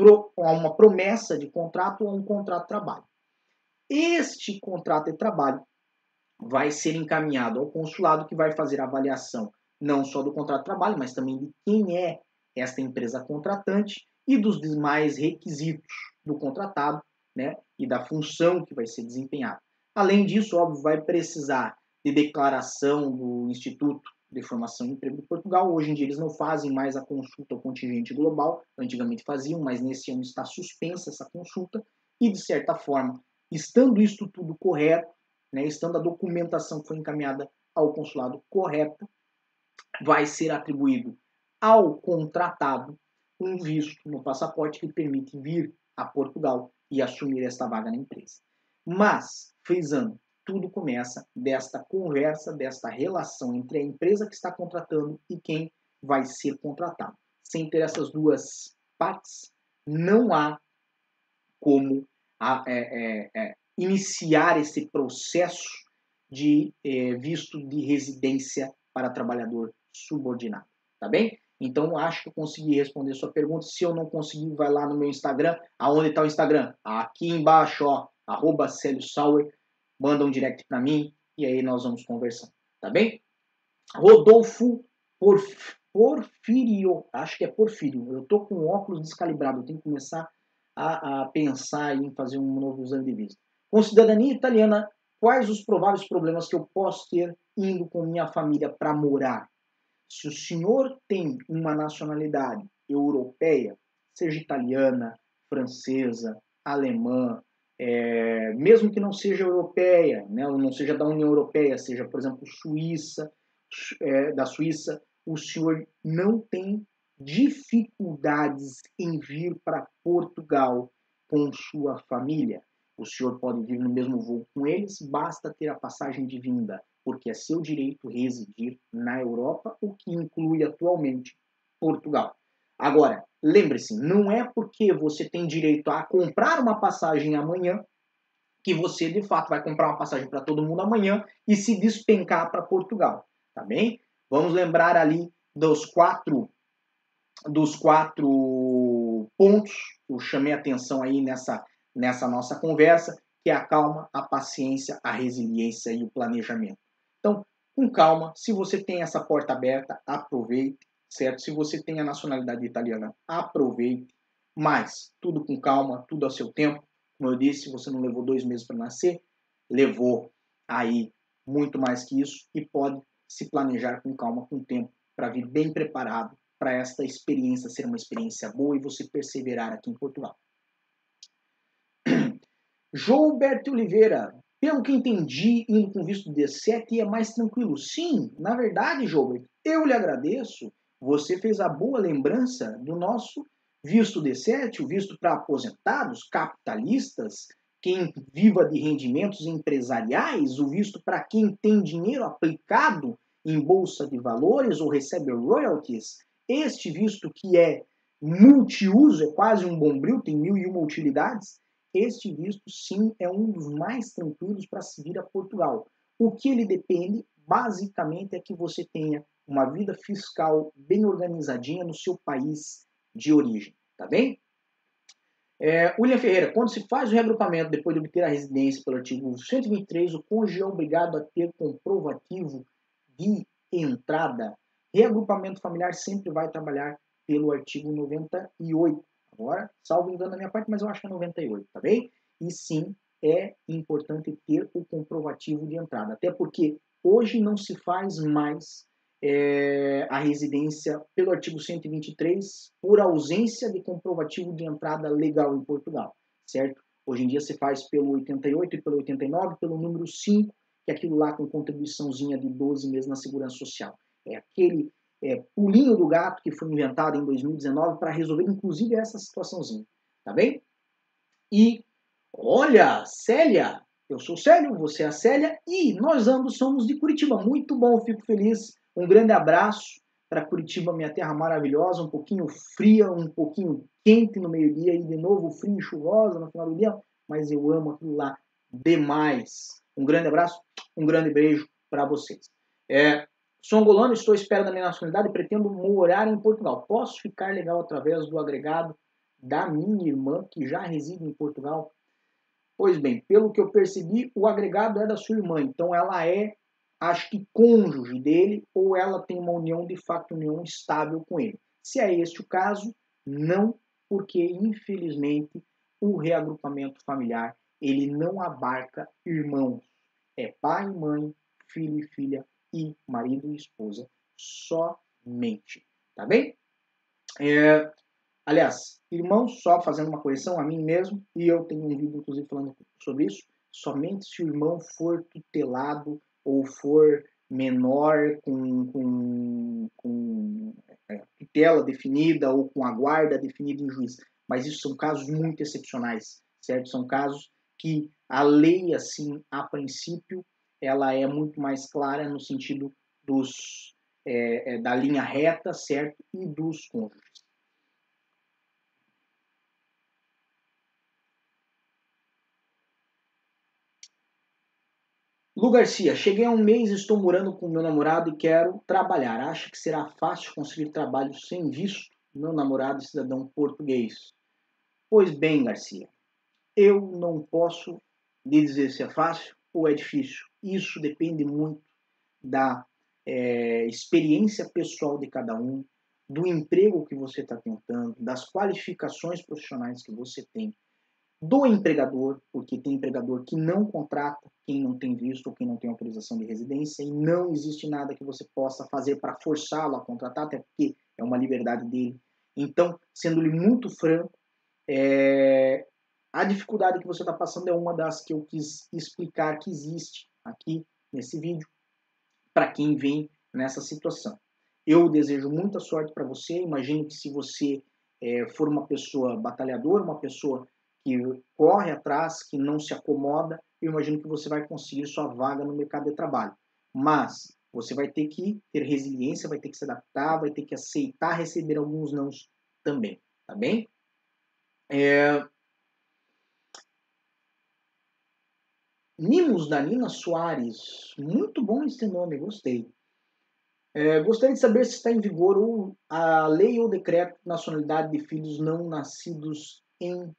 a uma promessa de contrato ou um contrato de trabalho. Este contrato de trabalho vai ser encaminhado ao consulado que vai fazer a avaliação não só do contrato de trabalho, mas também de quem é esta empresa contratante e dos demais requisitos do contratado, né, e da função que vai ser desempenhada. Além disso, óbvio, vai precisar de declaração do Instituto de Formação e Emprego de Portugal. Hoje em dia eles não fazem mais a consulta ao contingente global, antigamente faziam, mas nesse ano está suspensa essa consulta e, de certa forma, estando isto tudo correto, né, estando a documentação que foi encaminhada ao consulado correta, vai ser atribuído ao contratado um visto no passaporte que permite vir a Portugal e assumir esta vaga na empresa. Mas, frisando, tudo começa desta conversa, desta relação entre a empresa que está contratando e quem vai ser contratado. Sem ter essas duas partes, não há como a, é, é, é, iniciar esse processo de é, visto de residência para trabalhador subordinado. Tá bem? Então, acho que eu consegui responder sua pergunta. Se eu não conseguir, vai lá no meu Instagram. Aonde está o Instagram? Aqui embaixo, ó, arroba Célio Sauer manda um direct para mim e aí nós vamos conversar, tá bem? Rodolfo Porf, Porfírio, acho que é Porfírio. Eu tô com óculos descalibrado, eu tenho que começar a, a pensar em fazer um novo exame de vista. Com cidadania italiana, quais os prováveis problemas que eu posso ter indo com minha família para morar? Se o senhor tem uma nacionalidade europeia, seja italiana, francesa, alemã, é, mesmo que não seja europeia, né, não seja da União Europeia, seja, por exemplo, Suíça, é, da Suíça, o senhor não tem dificuldades em vir para Portugal com sua família. O senhor pode vir no mesmo voo com eles, basta ter a passagem de vinda, porque é seu direito residir na Europa, o que inclui atualmente Portugal. Agora, lembre-se, não é porque você tem direito a comprar uma passagem amanhã que você de fato vai comprar uma passagem para todo mundo amanhã e se despencar para Portugal, tá bem? Vamos lembrar ali dos quatro dos quatro pontos que eu chamei atenção aí nessa nessa nossa conversa, que é a calma, a paciência, a resiliência e o planejamento. Com calma, se você tem essa porta aberta, aproveite certo? Se você tem a nacionalidade italiana, aproveite, mas tudo com calma, tudo ao seu tempo. Como eu disse, você não levou dois meses para nascer, levou aí muito mais que isso e pode se planejar com calma, com tempo, para vir bem preparado para esta experiência ser uma experiência boa e você perseverar aqui em Portugal. João-Berto Oliveira, pelo que entendi, indo com visto D7 é mais tranquilo. Sim, na verdade, João, eu lhe agradeço você fez a boa lembrança do nosso visto D7, o visto para aposentados, capitalistas, quem viva de rendimentos empresariais, o visto para quem tem dinheiro aplicado em bolsa de valores ou recebe royalties. Este visto que é multiuso, é quase um bombril, tem mil e uma utilidades. Este visto, sim, é um dos mais tranquilos para se vir a Portugal. O que ele depende, basicamente, é que você tenha uma vida fiscal bem organizadinha no seu país de origem, tá bem? É, William Ferreira, quando se faz o reagrupamento depois de obter a residência pelo artigo 123, o cônjuge é obrigado a ter comprovativo de entrada. Reagrupamento familiar sempre vai trabalhar pelo artigo 98. Agora, salvo engano da minha parte, mas eu acho que é 98, tá bem? E sim, é importante ter o comprovativo de entrada. Até porque hoje não se faz mais é, a residência pelo artigo 123 por ausência de comprovativo de entrada legal em Portugal, certo? Hoje em dia se faz pelo 88 e pelo 89, pelo número 5, que é aquilo lá com contribuiçãozinha de 12 meses na Segurança Social. É aquele é, pulinho do gato que foi inventado em 2019 para resolver inclusive essa situaçãozinha, tá bem? E olha, Célia, eu sou Célio, você é a Célia e nós ambos somos de Curitiba. Muito bom, fico feliz um grande abraço para Curitiba, minha terra maravilhosa, um pouquinho fria, um pouquinho quente no meio-dia e de novo frio e chuvosa no final do dia, mas eu amo aquilo lá demais. Um grande abraço, um grande beijo para vocês. É, sou angolano, estou à espera da minha nacionalidade e pretendo morar em Portugal. Posso ficar legal através do agregado da minha irmã que já reside em Portugal? Pois bem, pelo que eu percebi, o agregado é da sua irmã, então ela é acho que cônjuge dele ou ela tem uma união de facto, união estável com ele. Se é este o caso, não, porque infelizmente o reagrupamento familiar ele não abarca irmãos. É pai, mãe, filho e filha e marido e esposa somente. Tá bem? É, aliás, irmãos, só fazendo uma correção a mim mesmo, e eu tenho um vídeo inclusive falando sobre isso, somente se o irmão for tutelado ou for menor com, com, com é, tutela definida ou com a guarda definida em juiz. Mas isso são casos muito excepcionais, certo? São casos que a lei, assim, a princípio, ela é muito mais clara no sentido dos, é, é, da linha reta, certo? E dos cônjuges. Lu Garcia, cheguei a um mês, estou morando com meu namorado e quero trabalhar. Acha que será fácil conseguir trabalho sem visto? Meu namorado é cidadão português. Pois bem, Garcia, eu não posso lhe dizer se é fácil ou é difícil. Isso depende muito da é, experiência pessoal de cada um, do emprego que você está tentando, das qualificações profissionais que você tem. do empregador, porque tem empregador que não contrata quem não tem visto ou quem não tem autorização de residência e não existe nada que você possa fazer para forçá-lo a contratar, até porque é uma liberdade dele. Então, sendo-lhe muito franco, é... a dificuldade que você está passando é uma das que eu quis explicar que existe aqui nesse vídeo para quem vem nessa situação. Eu desejo muita sorte para você. Imagino que se você é, for uma pessoa batalhadora, uma pessoa que corre atrás, que não se acomoda, eu imagino que você vai conseguir sua vaga no mercado de trabalho. Mas você vai ter que ter resiliência, vai ter que se adaptar, vai ter que aceitar receber alguns nãos também, tá bem? É... Nimos da Nina Soares, muito bom esse nome, gostei. É, gostaria de saber se está em vigor a lei ou decreto de nacionalidade de filhos não nascidos em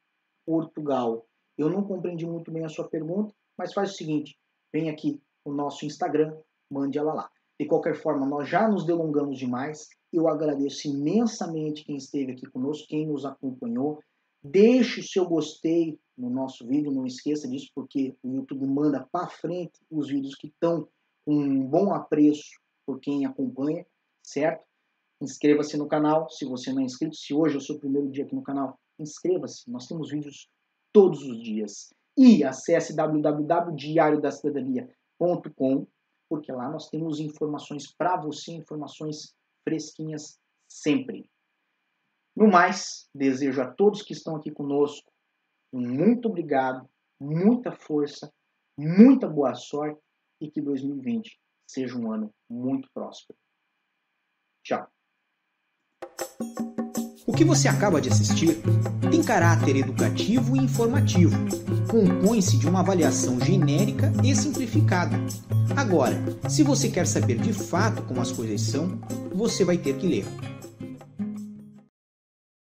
Portugal. Eu não compreendi muito bem a sua pergunta, mas faz o seguinte: vem aqui no nosso Instagram, mande ela lá. De qualquer forma, nós já nos delongamos demais. Eu agradeço imensamente quem esteve aqui conosco, quem nos acompanhou. Deixe o seu gostei no nosso vídeo, não esqueça disso, porque o YouTube manda para frente os vídeos que estão com um bom apreço por quem acompanha, certo? Inscreva-se no canal se você não é inscrito. Se hoje é o seu primeiro dia aqui no canal, inscreva-se. Nós temos vídeos todos os dias. E acesse www.diariodacidadania.com, porque lá nós temos informações para você, informações fresquinhas sempre. No mais, desejo a todos que estão aqui conosco muito obrigado, muita força, muita boa sorte e que 2020 seja um ano muito próspero. Tchau. O que você acaba de assistir tem caráter educativo e informativo. Compõe-se de uma avaliação genérica e simplificada. Agora, se você quer saber de fato como as coisas são, você vai ter que ler.